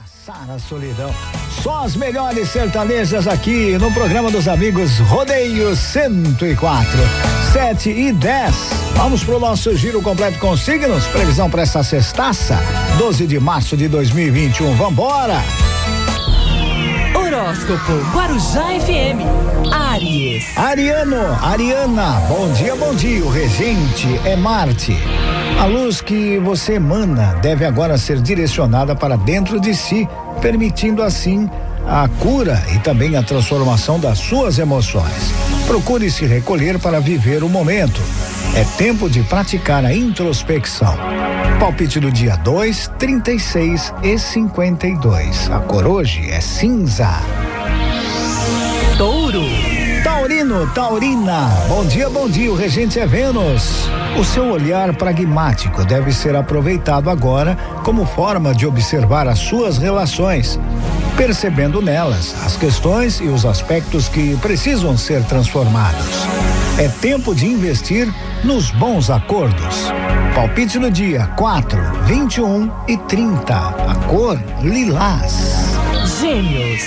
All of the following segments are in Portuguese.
abraçar a solidão. Só as melhores sertanejas aqui no programa dos amigos Rodeio 104, 7 e 10. Vamos pro nosso giro completo com signos. Previsão para essa sextaça, 12 de março de 2021. Vambora! Horóscopo Guarujá FM. Aries. Ariano, Ariana, bom dia, bom dia. O regente é Marte. A luz que você emana deve agora ser direcionada para dentro de si, permitindo assim a cura e também a transformação das suas emoções. Procure se recolher para viver o momento. É tempo de praticar a introspecção. Palpite do dia 2, 36 e 52. A cor hoje é cinza. Touro. Taurino, Taurina, bom dia, bom dia. O regente é Vênus. O seu olhar pragmático deve ser aproveitado agora como forma de observar as suas relações, percebendo nelas as questões e os aspectos que precisam ser transformados. É tempo de investir nos bons acordos. Palpite no dia 4, 21 e 30. A cor lilás. Gêmeos.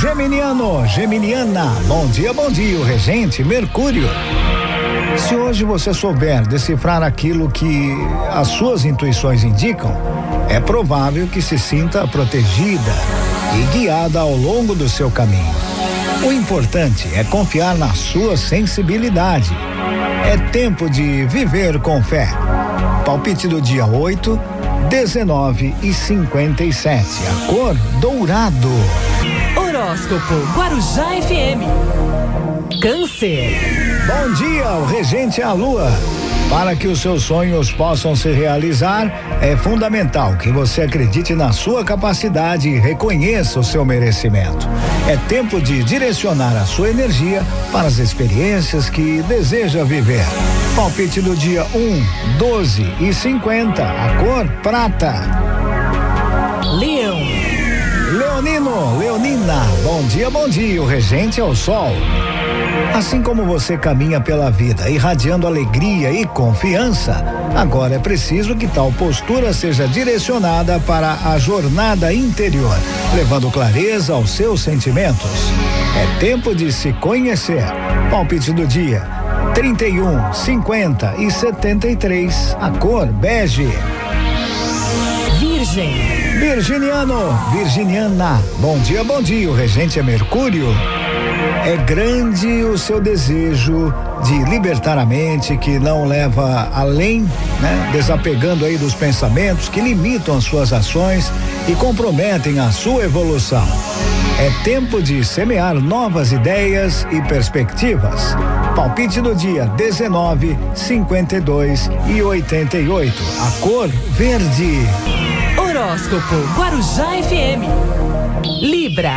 Geminiano, Geminiana, bom dia, bom dia. O regente Mercúrio. Se hoje você souber decifrar aquilo que as suas intuições indicam, é provável que se sinta protegida e guiada ao longo do seu caminho. O importante é confiar na sua sensibilidade. É tempo de viver com fé. Palpite do dia 8, 19 e 57. A cor dourado. Horóscopo Guarujá FM. Câncer. Bom dia, o regente é a lua. Para que os seus sonhos possam se realizar, é fundamental que você acredite na sua capacidade e reconheça o seu merecimento. É tempo de direcionar a sua energia para as experiências que deseja viver. Palpite do dia 1, 12 e 50. A cor prata. Leonina, bom dia, bom dia. O regente é o sol. Assim como você caminha pela vida irradiando alegria e confiança, agora é preciso que tal postura seja direcionada para a jornada interior, levando clareza aos seus sentimentos. É tempo de se conhecer. Palpite do dia: 31, 50 e 73. A cor bege. Virgem. Virginiano, Virginiana, bom dia, bom dia. O regente é Mercúrio. É grande o seu desejo de libertar a mente que não leva além, né? Desapegando aí dos pensamentos que limitam as suas ações e comprometem a sua evolução. É tempo de semear novas ideias e perspectivas. Palpite do dia 19, 52 e 88. A cor verde. Horóscopo Guarujá FM. Libra.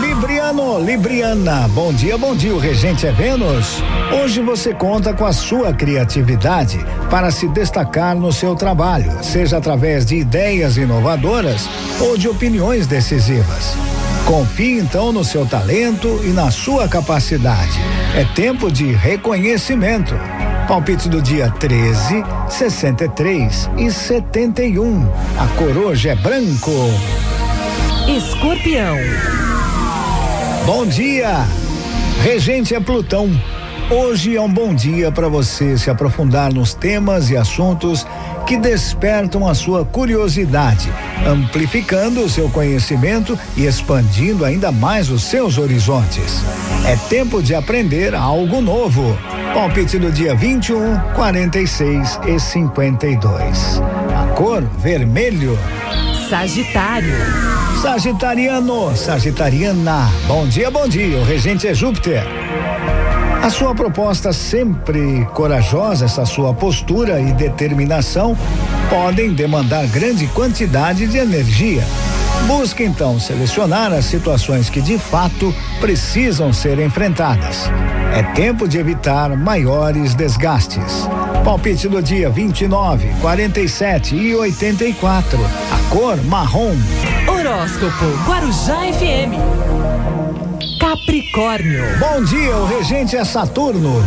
Libriano, Libriana, bom dia, bom dia. O regente é Vênus. Hoje você conta com a sua criatividade para se destacar no seu trabalho, seja através de ideias inovadoras ou de opiniões decisivas. Confie então no seu talento e na sua capacidade. É tempo de reconhecimento. Palpite do dia 13, 63 e 71. A cor hoje é branco. Escorpião. Bom dia! Regente é Plutão. Hoje é um bom dia para você se aprofundar nos temas e assuntos que despertam a sua curiosidade, amplificando o seu conhecimento e expandindo ainda mais os seus horizontes. É tempo de aprender algo novo. Palpite do dia 21, 46 e 52. A cor vermelho. Sagitário. Sagitariano, Sagitariana, bom dia, bom dia. O regente é Júpiter. A sua proposta sempre corajosa, essa sua postura e determinação podem demandar grande quantidade de energia. Busque então selecionar as situações que de fato precisam ser enfrentadas. É tempo de evitar maiores desgastes. Palpite do dia 29, 47 e 84. A cor marrom. Horóscopo Guarujá FM. Capricórnio. Bom dia, o regente é Saturno.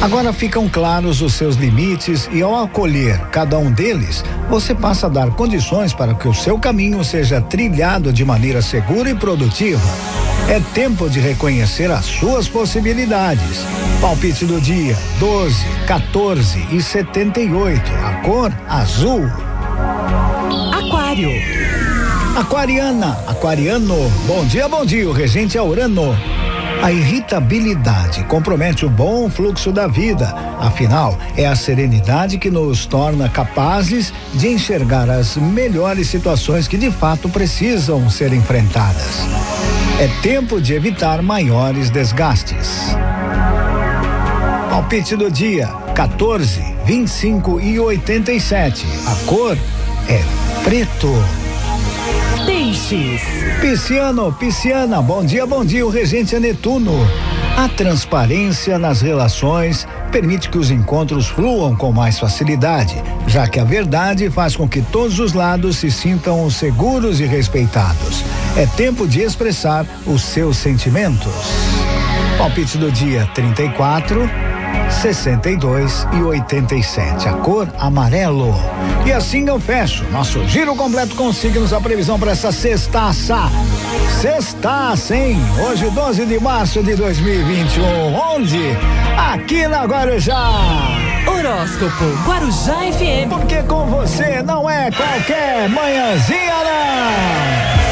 Agora ficam claros os seus limites e ao acolher cada um deles, você passa a dar condições para que o seu caminho seja trilhado de maneira segura e produtiva. É tempo de reconhecer as suas possibilidades. Palpite do dia: 12, 14 e 78. A cor azul. Aquário. Aquariana, aquariano. Bom dia, bom dia. O regente é Urano. A irritabilidade compromete o bom fluxo da vida. Afinal, é a serenidade que nos torna capazes de enxergar as melhores situações que de fato precisam ser enfrentadas. É tempo de evitar maiores desgastes. Palpite do dia: 14, 25 e 87. A cor é preto. Peixes. Pisciano, pisciana, bom dia, bom dia. O regente é Netuno. A transparência nas relações permite que os encontros fluam com mais facilidade, já que a verdade faz com que todos os lados se sintam seguros e respeitados. É tempo de expressar os seus sentimentos. Palpite do dia 34, 62 e 87. A cor amarelo. E assim eu fecho nosso giro completo com signos. A previsão para essa sextaça. Sextaça, hein? Hoje, 12 de março de 2021. Onde? Aqui na Guarujá. Horóscopo Guarujá FM. Porque com você não é qualquer manhãzinha, não.